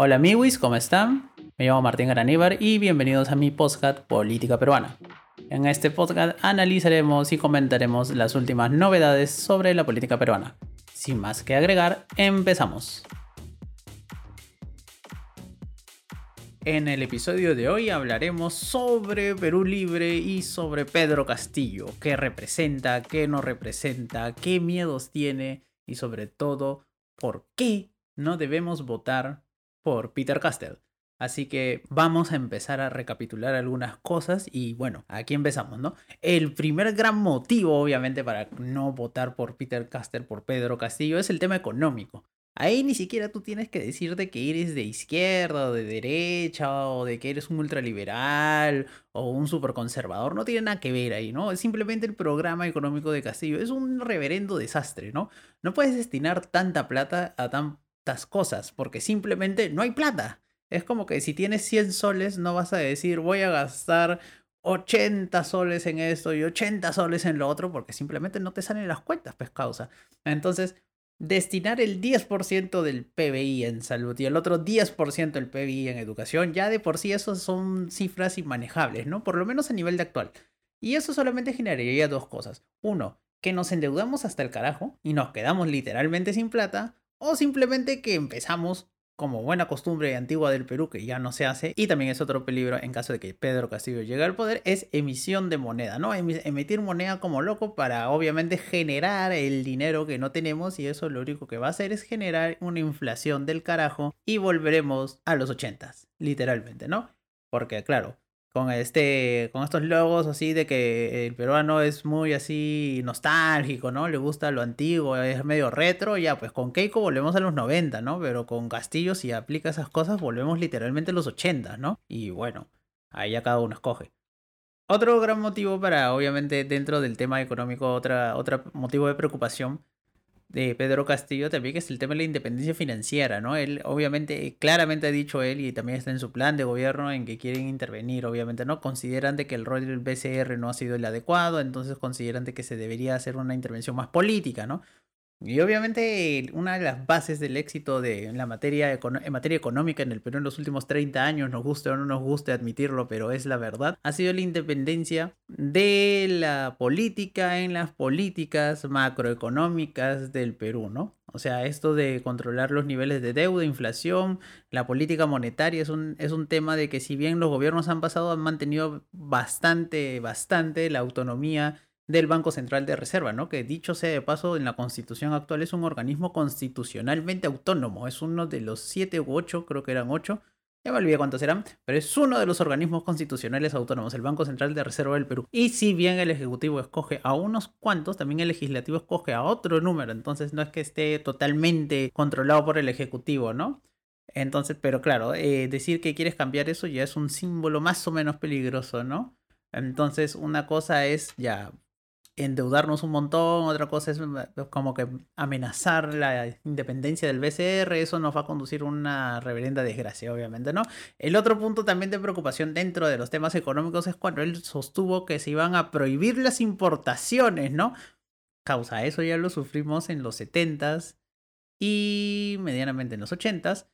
Hola amigos, ¿cómo están? Me llamo Martín Garaníbar y bienvenidos a mi podcast Política Peruana. En este podcast analizaremos y comentaremos las últimas novedades sobre la política peruana. Sin más que agregar, empezamos. En el episodio de hoy hablaremos sobre Perú Libre y sobre Pedro Castillo, qué representa, qué no representa, qué miedos tiene y sobre todo por qué no debemos votar por Peter Castell. Así que vamos a empezar a recapitular algunas cosas y bueno, aquí empezamos, ¿no? El primer gran motivo, obviamente, para no votar por Peter Castell, por Pedro Castillo, es el tema económico. Ahí ni siquiera tú tienes que decirte que eres de izquierda o de derecha o de que eres un ultraliberal o un superconservador. No tiene nada que ver ahí, ¿no? Es simplemente el programa económico de Castillo. Es un reverendo desastre, ¿no? No puedes destinar tanta plata a tantas cosas porque simplemente no hay plata. Es como que si tienes 100 soles no vas a decir voy a gastar 80 soles en esto y 80 soles en lo otro porque simplemente no te salen las cuentas, pues causa. Entonces destinar el 10% del PBI en salud y el otro 10% del PBI en educación, ya de por sí eso son cifras inmanejables, ¿no? Por lo menos a nivel de actual. Y eso solamente generaría dos cosas. Uno, que nos endeudamos hasta el carajo y nos quedamos literalmente sin plata, o simplemente que empezamos como buena costumbre antigua del Perú que ya no se hace, y también es otro peligro en caso de que Pedro Castillo llegue al poder, es emisión de moneda, ¿no? Emitir moneda como loco para obviamente generar el dinero que no tenemos y eso lo único que va a hacer es generar una inflación del carajo y volveremos a los ochentas, literalmente, ¿no? Porque claro, con este con estos logos así de que el peruano es muy así nostálgico, ¿no? Le gusta lo antiguo, es medio retro, ya pues con Keiko volvemos a los 90, ¿no? Pero con Castillo si aplica esas cosas volvemos literalmente a los 80, ¿no? Y bueno, ahí ya cada uno escoge. Otro gran motivo para, obviamente, dentro del tema económico, otra, otro motivo de preocupación de Pedro Castillo también, que es el tema de la independencia financiera, ¿no? Él, obviamente, claramente ha dicho él y también está en su plan de gobierno en que quieren intervenir, obviamente, ¿no? Consideran de que el rol del BCR no ha sido el adecuado, entonces consideran de que se debería hacer una intervención más política, ¿no? Y obviamente una de las bases del éxito de, en, la materia, en materia económica en el Perú en los últimos 30 años, nos guste o no nos guste admitirlo, pero es la verdad, ha sido la independencia de la política en las políticas macroeconómicas del Perú, ¿no? O sea, esto de controlar los niveles de deuda, inflación, la política monetaria es un, es un tema de que si bien los gobiernos han pasado, han mantenido bastante, bastante la autonomía del Banco Central de Reserva, ¿no? Que dicho sea de paso, en la constitución actual es un organismo constitucionalmente autónomo, es uno de los siete u ocho, creo que eran ocho, ya me olvidé cuántos eran, pero es uno de los organismos constitucionales autónomos, el Banco Central de Reserva del Perú. Y si bien el Ejecutivo escoge a unos cuantos, también el Legislativo escoge a otro número, entonces no es que esté totalmente controlado por el Ejecutivo, ¿no? Entonces, pero claro, eh, decir que quieres cambiar eso ya es un símbolo más o menos peligroso, ¿no? Entonces, una cosa es ya endeudarnos un montón, otra cosa es eh, como que amenazar la independencia del BCR, eso nos va a conducir a una reverenda desgracia, obviamente, ¿no? El otro punto también de preocupación dentro de los temas económicos es cuando él sostuvo que se iban a prohibir las importaciones, ¿no? Causa, eso ya lo sufrimos en los 70s y medianamente en los 80s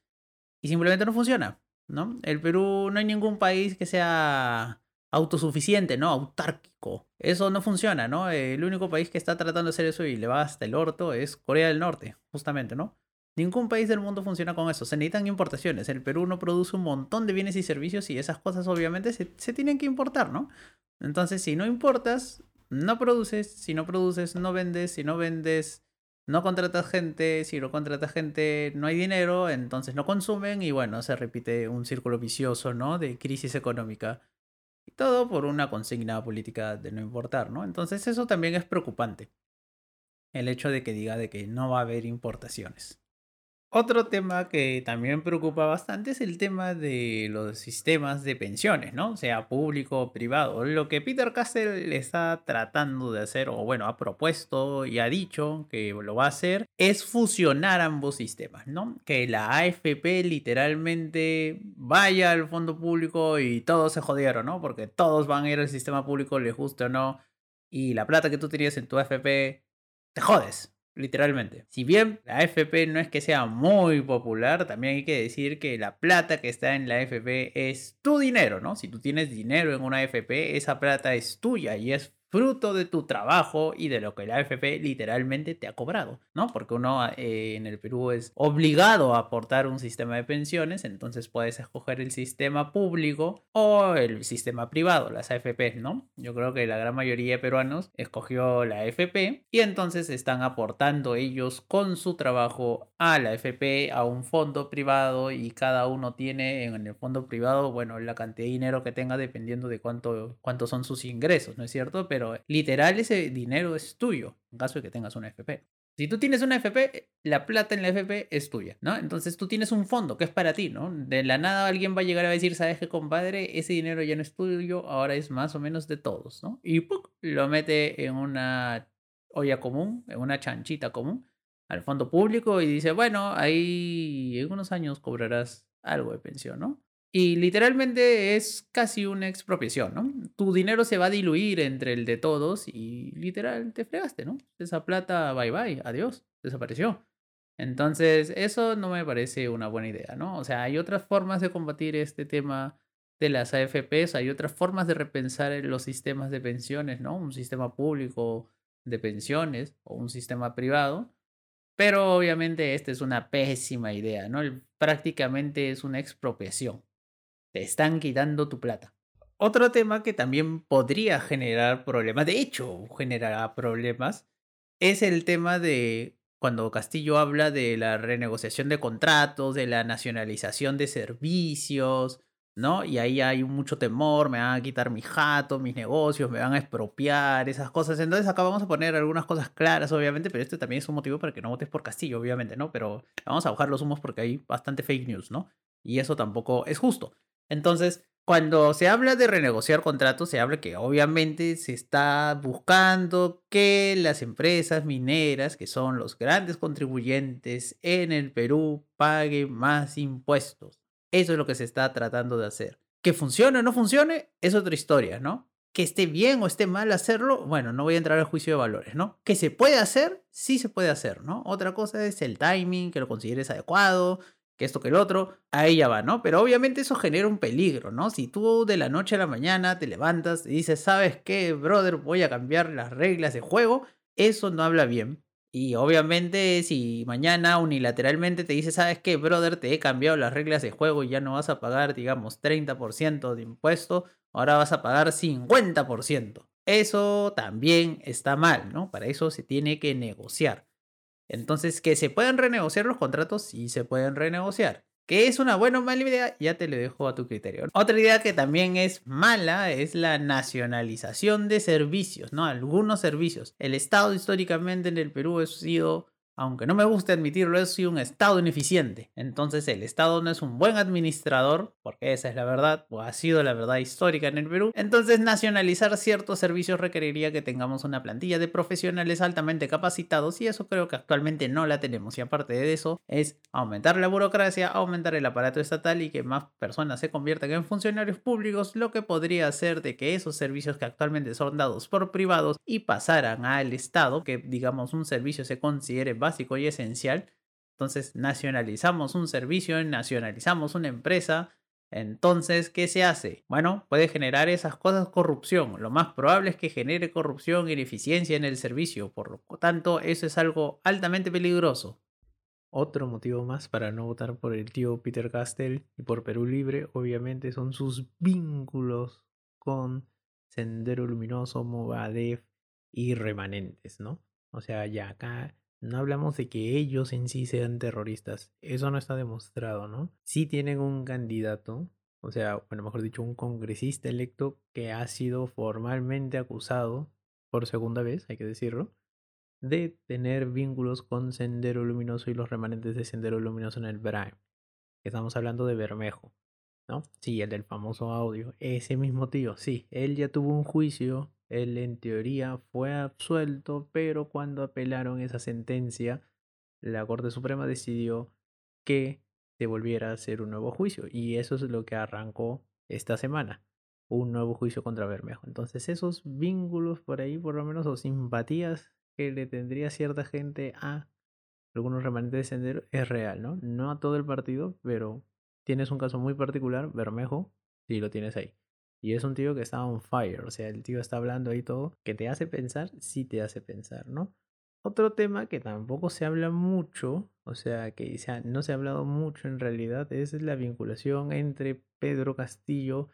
y simplemente no funciona, ¿no? El Perú no hay ningún país que sea autosuficiente, ¿no? Autárquico. Eso no funciona, ¿no? El único país que está tratando de hacer eso y le va hasta el orto es Corea del Norte, justamente, ¿no? Ningún país del mundo funciona con eso. Se necesitan importaciones. El Perú no produce un montón de bienes y servicios y esas cosas obviamente se, se tienen que importar, ¿no? Entonces, si no importas, no produces. Si no produces, no vendes. Si no vendes, no contratas gente. Si no contratas gente, no hay dinero. Entonces no consumen y bueno, se repite un círculo vicioso, ¿no? De crisis económica. Y todo por una consigna política de no importar, ¿no? Entonces eso también es preocupante. El hecho de que diga de que no va a haber importaciones. Otro tema que también preocupa bastante es el tema de los sistemas de pensiones, ¿no? Sea público o privado. Lo que Peter Castell está tratando de hacer, o bueno, ha propuesto y ha dicho que lo va a hacer, es fusionar ambos sistemas, ¿no? Que la AFP literalmente vaya al fondo público y todos se jodieron, ¿no? Porque todos van a ir al sistema público, les guste o no, y la plata que tú tenías en tu AFP, te jodes literalmente. Si bien la AFP no es que sea muy popular, también hay que decir que la plata que está en la AFP es tu dinero, ¿no? Si tú tienes dinero en una AFP, esa plata es tuya y es fruto de tu trabajo y de lo que la AFP literalmente te ha cobrado, ¿no? Porque uno eh, en el Perú es obligado a aportar un sistema de pensiones, entonces puedes escoger el sistema público o el sistema privado, las AFP, ¿no? Yo creo que la gran mayoría de peruanos escogió la AFP y entonces están aportando ellos con su trabajo a la AFP, a un fondo privado y cada uno tiene en el fondo privado, bueno, la cantidad de dinero que tenga dependiendo de cuánto, cuántos son sus ingresos, ¿no es cierto? Pero literal ese dinero es tuyo, en caso de que tengas una FP. Si tú tienes una FP, la plata en la FP es tuya, ¿no? Entonces tú tienes un fondo que es para ti, ¿no? De la nada alguien va a llegar a decir, ¿sabes qué, compadre? Ese dinero ya no es tuyo, ahora es más o menos de todos, ¿no? Y ¡puc! lo mete en una olla común, en una chanchita común, al fondo público y dice, bueno, ahí en unos años cobrarás algo de pensión, ¿no? Y literalmente es casi una expropiación, ¿no? Tu dinero se va a diluir entre el de todos y literal te fregaste, ¿no? Esa plata, bye bye, adiós, desapareció. Entonces, eso no me parece una buena idea, ¿no? O sea, hay otras formas de combatir este tema de las AFPs, hay otras formas de repensar los sistemas de pensiones, ¿no? Un sistema público de pensiones o un sistema privado. Pero obviamente esta es una pésima idea, ¿no? Prácticamente es una expropiación. Te están quitando tu plata. Otro tema que también podría generar problemas, de hecho generará problemas, es el tema de cuando Castillo habla de la renegociación de contratos, de la nacionalización de servicios, ¿no? Y ahí hay mucho temor, me van a quitar mi jato, mis negocios, me van a expropiar, esas cosas. Entonces acá vamos a poner algunas cosas claras, obviamente, pero este también es un motivo para que no votes por Castillo, obviamente, ¿no? Pero vamos a bajar los humos porque hay bastante fake news, ¿no? Y eso tampoco es justo. Entonces, cuando se habla de renegociar contratos, se habla que obviamente se está buscando que las empresas mineras, que son los grandes contribuyentes en el Perú, paguen más impuestos. Eso es lo que se está tratando de hacer. Que funcione o no funcione es otra historia, ¿no? Que esté bien o esté mal hacerlo, bueno, no voy a entrar al juicio de valores, ¿no? Que se puede hacer, sí se puede hacer, ¿no? Otra cosa es el timing, que lo consideres adecuado, que esto que el otro, a ella va, ¿no? Pero obviamente eso genera un peligro, ¿no? Si tú de la noche a la mañana te levantas y dices, ¿sabes qué, brother? Voy a cambiar las reglas de juego, eso no habla bien. Y obviamente si mañana unilateralmente te dice, ¿sabes qué, brother? Te he cambiado las reglas de juego y ya no vas a pagar, digamos, 30% de impuesto, ahora vas a pagar 50%. Eso también está mal, ¿no? Para eso se tiene que negociar. Entonces, que se pueden renegociar los contratos, sí se pueden renegociar. Que es una buena o mala idea, ya te lo dejo a tu criterio. Otra idea que también es mala es la nacionalización de servicios, ¿no? Algunos servicios. El Estado históricamente en el Perú ha sido aunque no me guste admitirlo, es un Estado ineficiente. Entonces el Estado no es un buen administrador, porque esa es la verdad, o ha sido la verdad histórica en el Perú. Entonces nacionalizar ciertos servicios requeriría que tengamos una plantilla de profesionales altamente capacitados y eso creo que actualmente no la tenemos. Y aparte de eso es aumentar la burocracia, aumentar el aparato estatal y que más personas se conviertan en funcionarios públicos, lo que podría hacer de que esos servicios que actualmente son dados por privados y pasaran al Estado, que digamos un servicio se considere básico y esencial. Entonces nacionalizamos un servicio, nacionalizamos una empresa. Entonces, ¿qué se hace? Bueno, puede generar esas cosas corrupción. Lo más probable es que genere corrupción ineficiencia en el servicio. Por lo tanto, eso es algo altamente peligroso. Otro motivo más para no votar por el tío Peter Castell y por Perú Libre, obviamente, son sus vínculos con Sendero Luminoso, Movadef y remanentes, ¿no? O sea, ya acá no hablamos de que ellos en sí sean terroristas. Eso no está demostrado, ¿no? Sí tienen un candidato, o sea, bueno, mejor dicho, un congresista electo que ha sido formalmente acusado por segunda vez, hay que decirlo, de tener vínculos con Sendero Luminoso y los remanentes de Sendero Luminoso en el Brain. Estamos hablando de Bermejo, ¿no? Sí, el del famoso audio. Ese mismo tío, sí, él ya tuvo un juicio él en teoría fue absuelto, pero cuando apelaron esa sentencia, la Corte Suprema decidió que se volviera a hacer un nuevo juicio. Y eso es lo que arrancó esta semana. Un nuevo juicio contra Bermejo. Entonces esos vínculos por ahí, por lo menos, o simpatías que le tendría cierta gente a algunos remanentes de Sendero es real, ¿no? No a todo el partido, pero tienes un caso muy particular, Bermejo, si lo tienes ahí. Y es un tío que está on fire, o sea, el tío está hablando ahí todo, que te hace pensar, sí te hace pensar, ¿no? Otro tema que tampoco se habla mucho, o sea, que no se ha hablado mucho en realidad, es la vinculación entre Pedro Castillo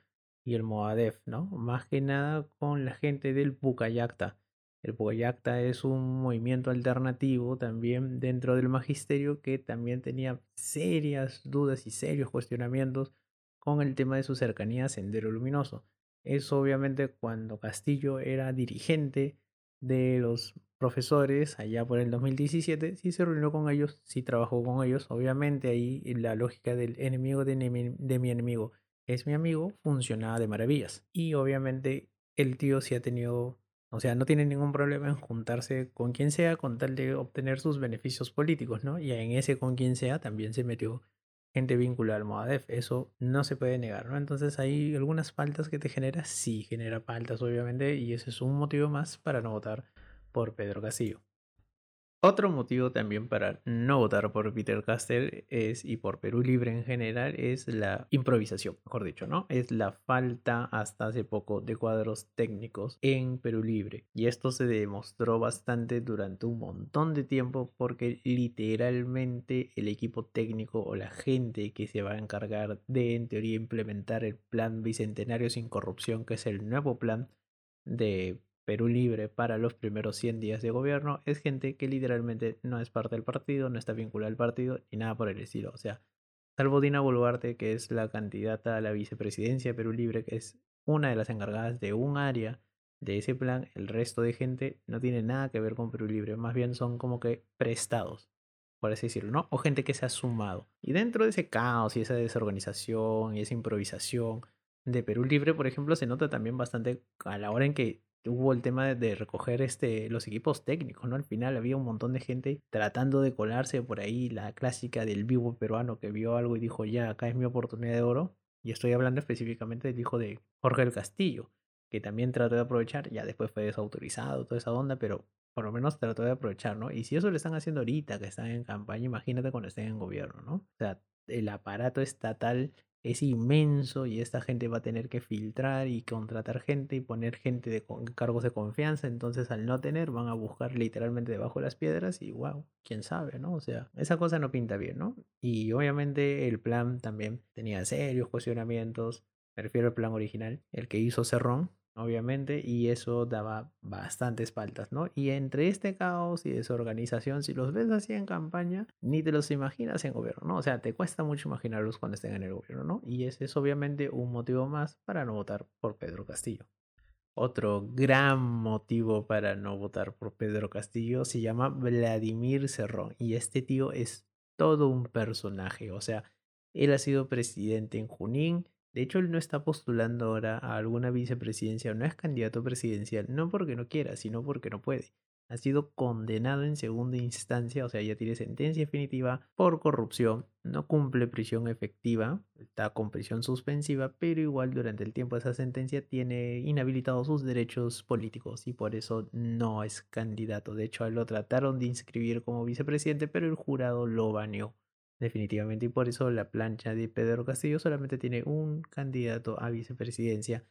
y el Moadef, ¿no? Más que nada con la gente del Pucayacta. El Pucayacta es un movimiento alternativo también dentro del magisterio que también tenía serias dudas y serios cuestionamientos con el tema de su cercanía a Sendero Luminoso. Es obviamente cuando Castillo era dirigente de los profesores allá por el 2017, sí se reunió con ellos, sí trabajó con ellos, obviamente ahí la lógica del enemigo de mi, enemigo es mi amigo funcionaba de maravillas. Y obviamente el tío sí ha tenido, o sea, no tiene ningún problema en juntarse con quien sea con tal de obtener sus beneficios políticos, ¿no? Y en ese con quien sea también se metió gente vinculada al Moadef, eso no se puede negar, ¿no? Entonces hay algunas faltas que te genera, sí genera faltas obviamente, y ese es un motivo más para no votar por Pedro Castillo. Otro motivo también para no votar por Peter Castell es, y por Perú Libre en general, es la improvisación, mejor dicho, ¿no? Es la falta hasta hace poco de cuadros técnicos en Perú Libre. Y esto se demostró bastante durante un montón de tiempo porque literalmente el equipo técnico o la gente que se va a encargar de, en teoría, implementar el plan Bicentenario sin corrupción, que es el nuevo plan de Perú Libre para los primeros 100 días de gobierno es gente que literalmente no es parte del partido, no está vinculada al partido ni nada por el estilo. O sea, salvo Dina Boluarte, que es la candidata a la vicepresidencia de Perú Libre, que es una de las encargadas de un área de ese plan, el resto de gente no tiene nada que ver con Perú Libre, más bien son como que prestados, por así decirlo, ¿no? O gente que se ha sumado. Y dentro de ese caos y esa desorganización y esa improvisación de Perú Libre, por ejemplo, se nota también bastante a la hora en que hubo el tema de recoger este, los equipos técnicos, ¿no? Al final había un montón de gente tratando de colarse por ahí, la clásica del vivo peruano que vio algo y dijo, ya, acá es mi oportunidad de oro. Y estoy hablando específicamente del hijo de Jorge del Castillo, que también trató de aprovechar, ya después fue desautorizado, toda esa onda, pero por lo menos trató de aprovechar, ¿no? Y si eso lo están haciendo ahorita, que están en campaña, imagínate cuando estén en gobierno, ¿no? O sea, el aparato estatal es inmenso y esta gente va a tener que filtrar y contratar gente y poner gente de cargos de confianza. Entonces, al no tener, van a buscar literalmente debajo de las piedras y wow, quién sabe, ¿no? O sea, esa cosa no pinta bien, ¿no? Y obviamente el plan también tenía serios cuestionamientos. Me refiero al plan original, el que hizo Cerrón, obviamente, y eso daba bastantes faltas, ¿no? Y entre este caos y desorganización, si los ves así en campaña, ni te los imaginas en gobierno, ¿no? O sea, te cuesta mucho imaginarlos cuando estén en el gobierno, ¿no? Y ese es obviamente un motivo más para no votar por Pedro Castillo. Otro gran motivo para no votar por Pedro Castillo se llama Vladimir Cerrón, y este tío es todo un personaje, o sea, él ha sido presidente en Junín, de hecho, él no está postulando ahora a alguna vicepresidencia no es candidato presidencial, no porque no quiera, sino porque no puede. Ha sido condenado en segunda instancia, o sea, ya tiene sentencia definitiva por corrupción, no cumple prisión efectiva, está con prisión suspensiva, pero igual durante el tiempo de esa sentencia tiene inhabilitados sus derechos políticos y por eso no es candidato. De hecho, lo trataron de inscribir como vicepresidente, pero el jurado lo baneó definitivamente. Y por eso la plancha de Pedro Castillo solamente tiene un candidato a vicepresidencia,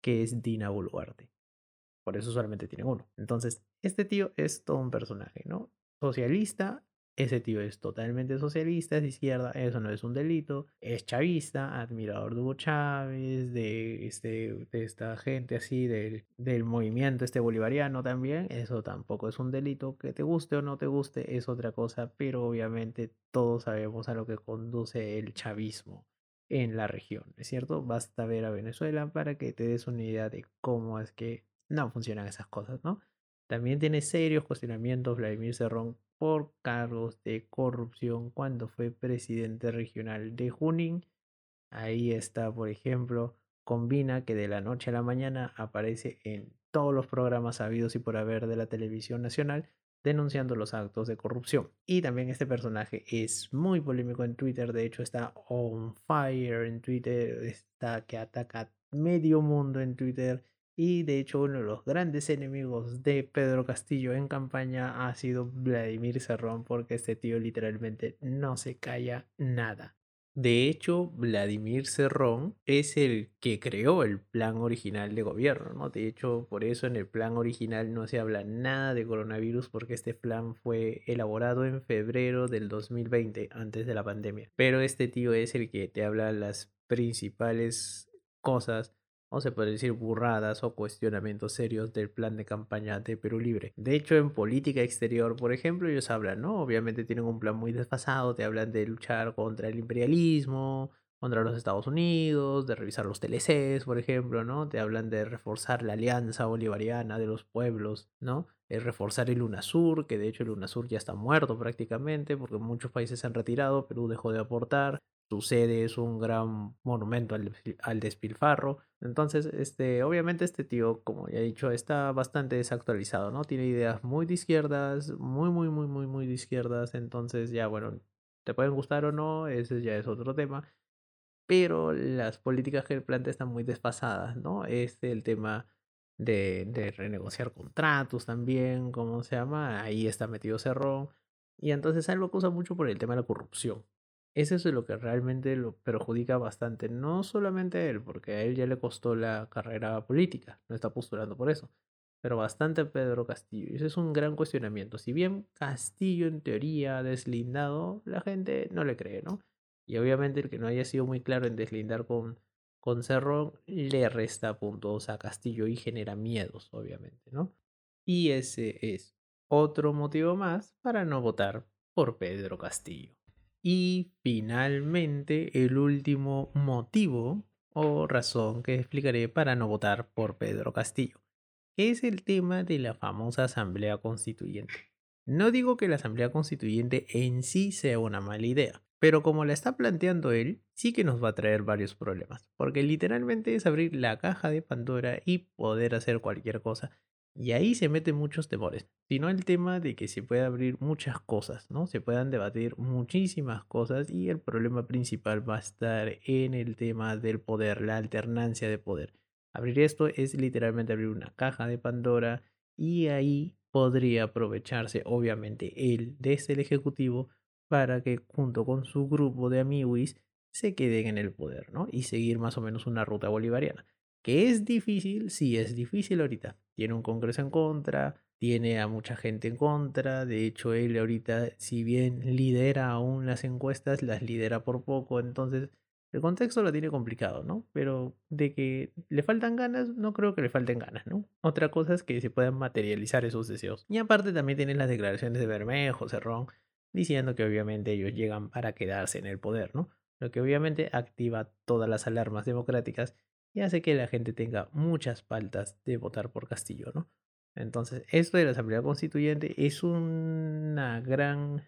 que es Dina Boluarte. Por eso solamente tiene uno. Entonces, este tío es todo un personaje, ¿no? Socialista, ese tío es totalmente socialista, es de izquierda, eso no es un delito. Es chavista, admirador de Hugo Chávez, de, este, de esta gente así, del, del movimiento este bolivariano también. Eso tampoco es un delito. Que te guste o no te guste es otra cosa, pero obviamente todos sabemos a lo que conduce el chavismo en la región, ¿es cierto? Basta ver a Venezuela para que te des una idea de cómo es que no funcionan esas cosas, ¿no? También tiene serios cuestionamientos Vladimir Cerrón por cargos de corrupción cuando fue presidente regional de Junín. Ahí está, por ejemplo, combina que de la noche a la mañana aparece en todos los programas habidos y por haber de la televisión nacional denunciando los actos de corrupción. Y también este personaje es muy polémico en Twitter, de hecho está on fire en Twitter, está que ataca medio mundo en Twitter Y de hecho uno de los grandes enemigos de Pedro Castillo en campaña ha sido Vladimir Cerrón porque este tío literalmente no se calla nada. De hecho, Vladimir Cerrón es el que creó el plan original de gobierno, ¿no? De hecho, por eso en el plan original no se habla nada de coronavirus porque este plan fue elaborado en febrero del 2020, antes de la pandemia. Pero este tío es el que te habla las principales cosas o se puede decir burradas o cuestionamientos serios del plan de campaña de Perú Libre. De hecho, en política exterior, por ejemplo, ellos hablan, ¿no? Obviamente tienen un plan muy desfasado, te hablan de luchar contra el imperialismo, contra los Estados Unidos, de revisar los TLCs, por ejemplo, ¿no? Te hablan de reforzar la alianza bolivariana de los pueblos, ¿no? De reforzar el UNASUR, que de hecho el UNASUR ya está muerto prácticamente, porque muchos países se han retirado, Perú dejó de aportar, su sede es un gran monumento al, despilfarro. Entonces, este, obviamente este tío, como ya he dicho, está bastante desactualizado, ¿no? Tiene ideas muy de izquierdas, muy, muy, muy, muy, muy de izquierdas. Entonces, ya, bueno, te pueden gustar o no, ese ya es otro tema. Pero las políticas que él plantea están muy desfasadas, ¿no? Este, el tema de, de renegociar contratos también, ¿cómo se llama? Ahí está metido Cerrón. Y entonces algo que usa mucho por el tema de la corrupción. Eso es lo que realmente lo perjudica bastante, no solamente a él, porque a él ya le costó la carrera política, no está postulando por eso, pero bastante a Pedro Castillo. Y ese es un gran cuestionamiento. Si bien Castillo en teoría deslindado, la gente no le cree, ¿no? Y obviamente el que no haya sido muy claro en deslindar con, con Cerrón le resta puntos a Castillo y genera miedos, obviamente, ¿no? Y ese es otro motivo más para no votar por Pedro Castillo. Y finalmente, el último motivo o razón que explicaré para no votar por Pedro Castillo es el tema de la famosa Asamblea Constituyente. No digo que la Asamblea Constituyente en sí sea una mala idea, pero como la está planteando él, sí que nos va a traer varios problemas, porque literalmente es abrir la caja de Pandora y poder hacer cualquier cosa y ahí se meten muchos temores, sino el tema de que se puede abrir muchas cosas, ¿no? Se puedan debatir muchísimas cosas y el problema principal va a estar en el tema del poder, la alternancia de poder. Abrir esto es literalmente abrir una caja de Pandora y ahí podría aprovecharse obviamente él desde el Ejecutivo para que junto con su grupo de amiguis se queden en el poder, ¿no? Y seguir más o menos una ruta bolivariana. Que es difícil, sí es difícil ahorita. Tiene un Congreso en contra, tiene a mucha gente en contra. De hecho, él ahorita, si bien lidera aún las encuestas, las lidera por poco. Entonces, el contexto lo tiene complicado, ¿no? Pero de que le faltan ganas, no creo que le falten ganas, ¿no? Otra cosa es que se puedan materializar esos deseos. Y aparte también tienen las declaraciones de Bermejo, Cerrón, diciendo que obviamente ellos llegan para quedarse en el poder, ¿no? Lo que obviamente activa todas las alarmas democráticas y hace que la gente tenga muchas faltas de votar por Castillo, ¿no? Entonces, esto de la Asamblea Constituyente es una gran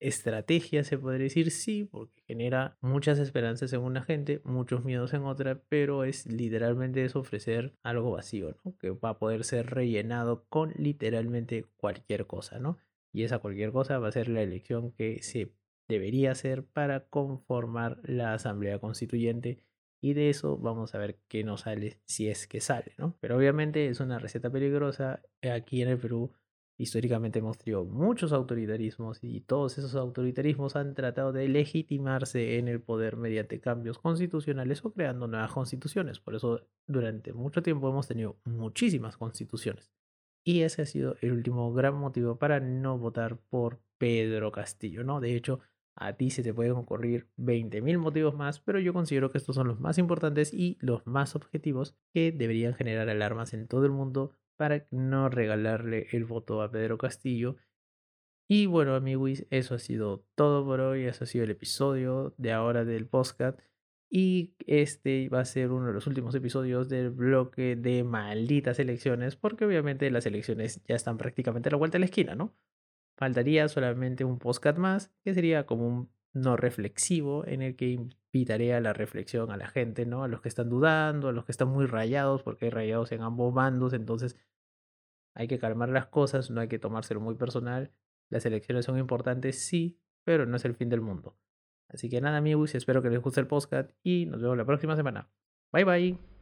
estrategia, se podría decir, sí, porque genera muchas esperanzas en una gente, muchos miedos en otra, pero es literalmente es ofrecer algo vacío, ¿no? Que va a poder ser rellenado con literalmente cualquier cosa, ¿no? Y esa cualquier cosa va a ser la elección que se debería hacer para conformar la Asamblea Constituyente y de eso vamos a ver qué nos sale si es que sale, ¿no? Pero obviamente es una receta peligrosa. Aquí en el Perú históricamente hemos tenido muchos autoritarismos y todos esos autoritarismos han tratado de legitimarse en el poder mediante cambios constitucionales o creando nuevas constituciones. Por eso durante mucho tiempo hemos tenido muchísimas constituciones. Y ese ha sido el último gran motivo para no votar por Pedro Castillo, ¿no? De hecho, a ti se te pueden ocurrir 20.000 motivos más, pero yo considero que estos son los más importantes y los más objetivos que deberían generar alarmas en todo el mundo para no regalarle el voto a Pedro Castillo. Y bueno, amigos, eso ha sido todo por hoy. Eso ha sido el episodio de ahora del podcast. Y este va a ser uno de los últimos episodios del bloque de malditas elecciones, porque obviamente las elecciones ya están prácticamente a la vuelta de la esquina, ¿no? Faltaría solamente un podcast más, que sería como un no reflexivo, en el que invitaré a la reflexión a la gente, ¿no? A los que están dudando, a los que están muy rayados, porque hay rayados en ambos bandos, entonces hay que calmar las cosas, no hay que tomárselo muy personal. Las elecciones son importantes, sí, pero no es el fin del mundo. Así que nada, amigos, espero que les guste el podcast y nos vemos la próxima semana. Bye bye.